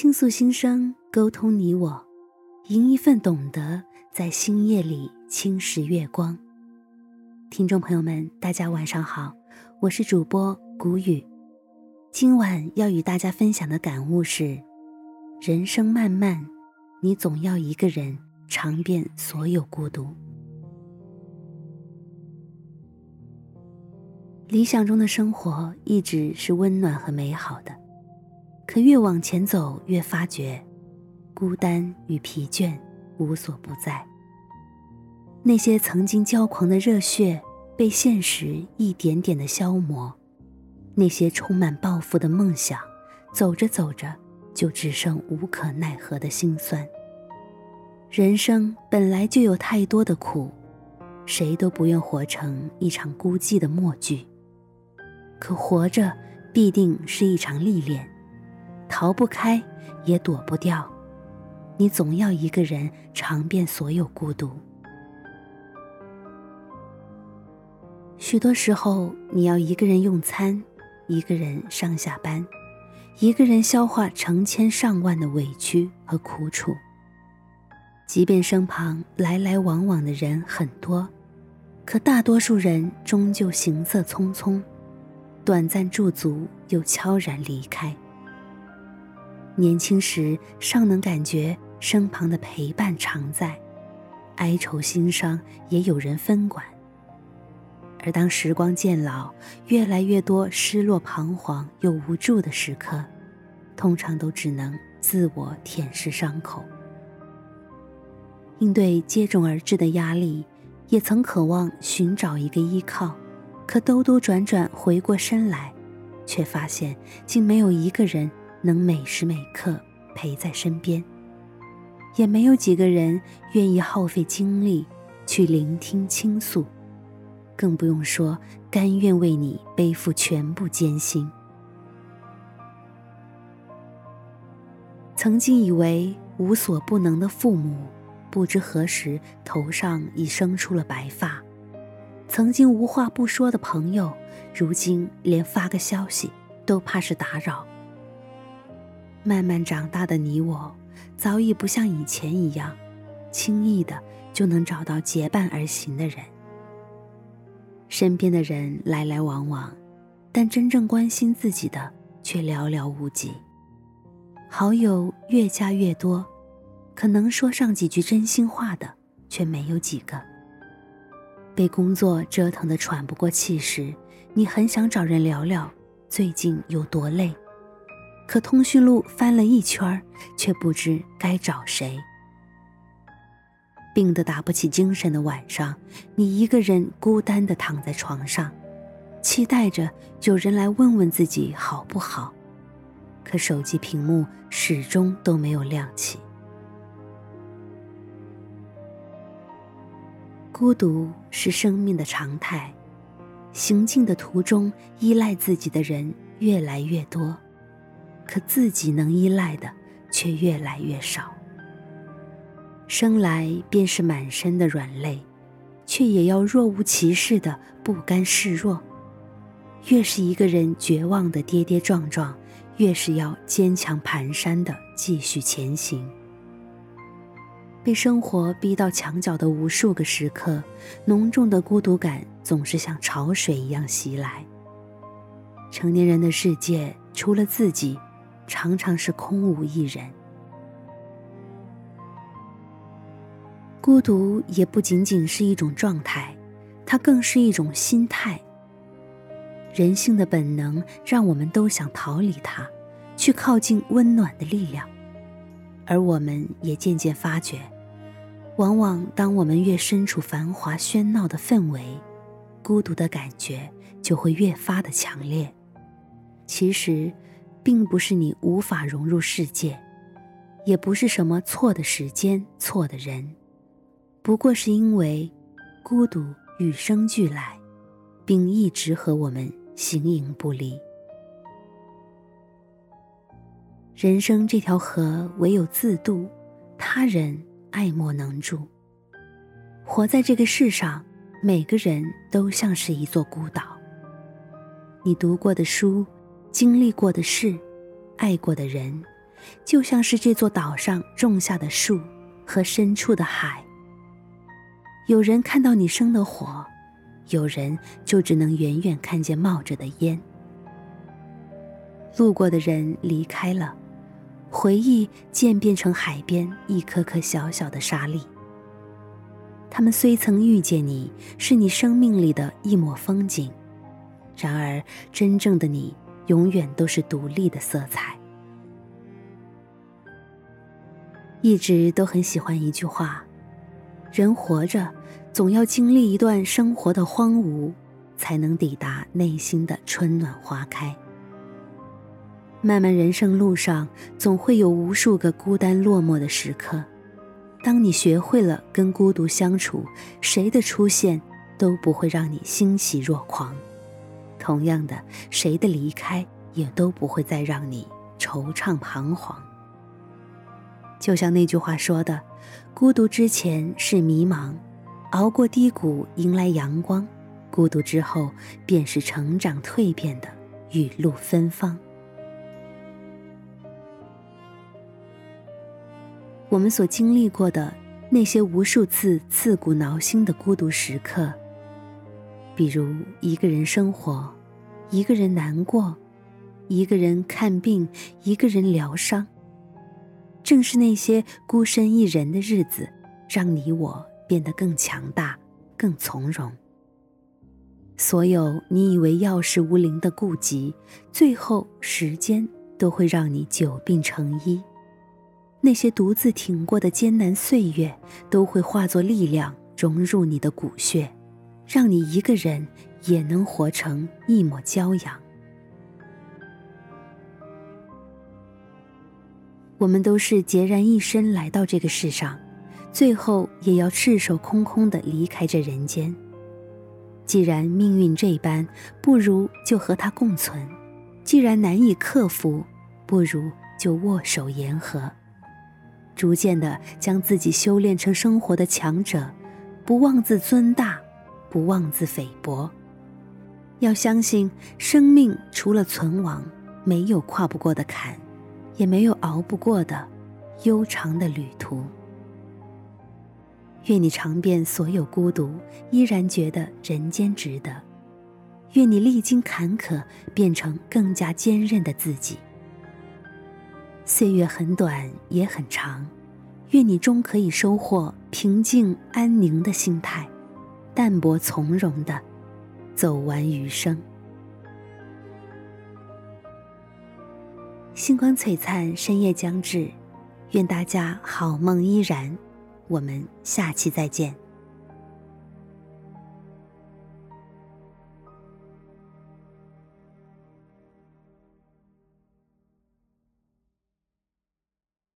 倾诉心声，沟通你我，迎一份懂得，在星夜里轻蚀月光。听众朋友们，大家晚上好，我是主播谷雨。今晚要与大家分享的感悟是：人生漫漫，你总要一个人尝遍所有孤独。理想中的生活一直是温暖和美好的。可越往前走，越发觉，孤单与疲倦无所不在。那些曾经骄狂的热血，被现实一点点的消磨；那些充满抱负的梦想，走着走着，就只剩无可奈何的心酸。人生本来就有太多的苦，谁都不愿活成一场孤寂的默剧。可活着，必定是一场历练。逃不开，也躲不掉，你总要一个人尝遍所有孤独。许多时候，你要一个人用餐，一个人上下班，一个人消化成千上万的委屈和苦楚。即便身旁来来往往的人很多，可大多数人终究行色匆匆，短暂驻足又悄然离开。年轻时尚能感觉身旁的陪伴常在，哀愁心伤也有人分管。而当时光渐老，越来越多失落、彷徨又无助的时刻，通常都只能自我舔舐伤口。应对接踵而至的压力，也曾渴望寻找一个依靠，可兜兜转转回过身来，却发现竟没有一个人。能每时每刻陪在身边，也没有几个人愿意耗费精力去聆听倾诉，更不用说甘愿为你背负全部艰辛。曾经以为无所不能的父母，不知何时头上已生出了白发；曾经无话不说的朋友，如今连发个消息都怕是打扰。慢慢长大的你我，早已不像以前一样，轻易的就能找到结伴而行的人。身边的人来来往往，但真正关心自己的却寥寥无几。好友越加越多，可能说上几句真心话的却没有几个。被工作折腾得喘不过气时，你很想找人聊聊最近有多累。可通讯录翻了一圈却不知该找谁。病得打不起精神的晚上，你一个人孤单的躺在床上，期待着有人来问问自己好不好，可手机屏幕始终都没有亮起。孤独是生命的常态，行进的途中，依赖自己的人越来越多。可自己能依赖的却越来越少。生来便是满身的软肋，却也要若无其事的不甘示弱。越是一个人绝望的跌跌撞撞，越是要坚强蹒跚的继续前行。被生活逼到墙角的无数个时刻，浓重的孤独感总是像潮水一样袭来。成年人的世界，除了自己。常常是空无一人，孤独也不仅仅是一种状态，它更是一种心态。人性的本能让我们都想逃离它，去靠近温暖的力量，而我们也渐渐发觉，往往当我们越身处繁华喧闹的氛围，孤独的感觉就会越发的强烈。其实。并不是你无法融入世界，也不是什么错的时间、错的人，不过是因为孤独与生俱来，并一直和我们形影不离。人生这条河，唯有自渡，他人爱莫能助。活在这个世上，每个人都像是一座孤岛。你读过的书。经历过的事，爱过的人，就像是这座岛上种下的树和深处的海。有人看到你生的火，有人就只能远远看见冒着的烟。路过的人离开了，回忆渐变成海边一颗颗小小的沙粒。他们虽曾遇见你，是你生命里的一抹风景，然而真正的你，永远都是独立的色彩。一直都很喜欢一句话：人活着，总要经历一段生活的荒芜，才能抵达内心的春暖花开。漫漫人生路上，总会有无数个孤单落寞的时刻。当你学会了跟孤独相处，谁的出现都不会让你欣喜若狂；同样的，谁的离开也都不会再让你惆怅彷徨。就像那句话说的：“孤独之前是迷茫，熬过低谷迎来阳光；孤独之后便是成长蜕变的雨露芬芳。”我们所经历过的那些无数次刺骨挠心的孤独时刻，比如一个人生活，一个人难过，一个人看病，一个人疗伤。正是那些孤身一人的日子，让你我变得更强大、更从容。所有你以为药石无灵的痼疾，最后时间都会让你久病成医。那些独自挺过的艰难岁月，都会化作力量融入你的骨血，让你一个人也能活成一抹骄阳。我们都是孑然一身来到这个世上，最后也要赤手空空的离开这人间。既然命运这般，不如就和它共存；既然难以克服，不如就握手言和。逐渐的将自己修炼成生活的强者，不妄自尊大，不妄自菲薄。要相信，生命除了存亡，没有跨不过的坎，也没有熬不过的悠长的旅途。愿你尝遍所有孤独，依然觉得人间值得。愿你历经坎坷，变成更加坚韧的自己。岁月很短，也很长，愿你终可以收获平静安宁的心态，淡泊从容的走完余生。星光璀璨，深夜将至，愿大家好梦依然。我们下期再见。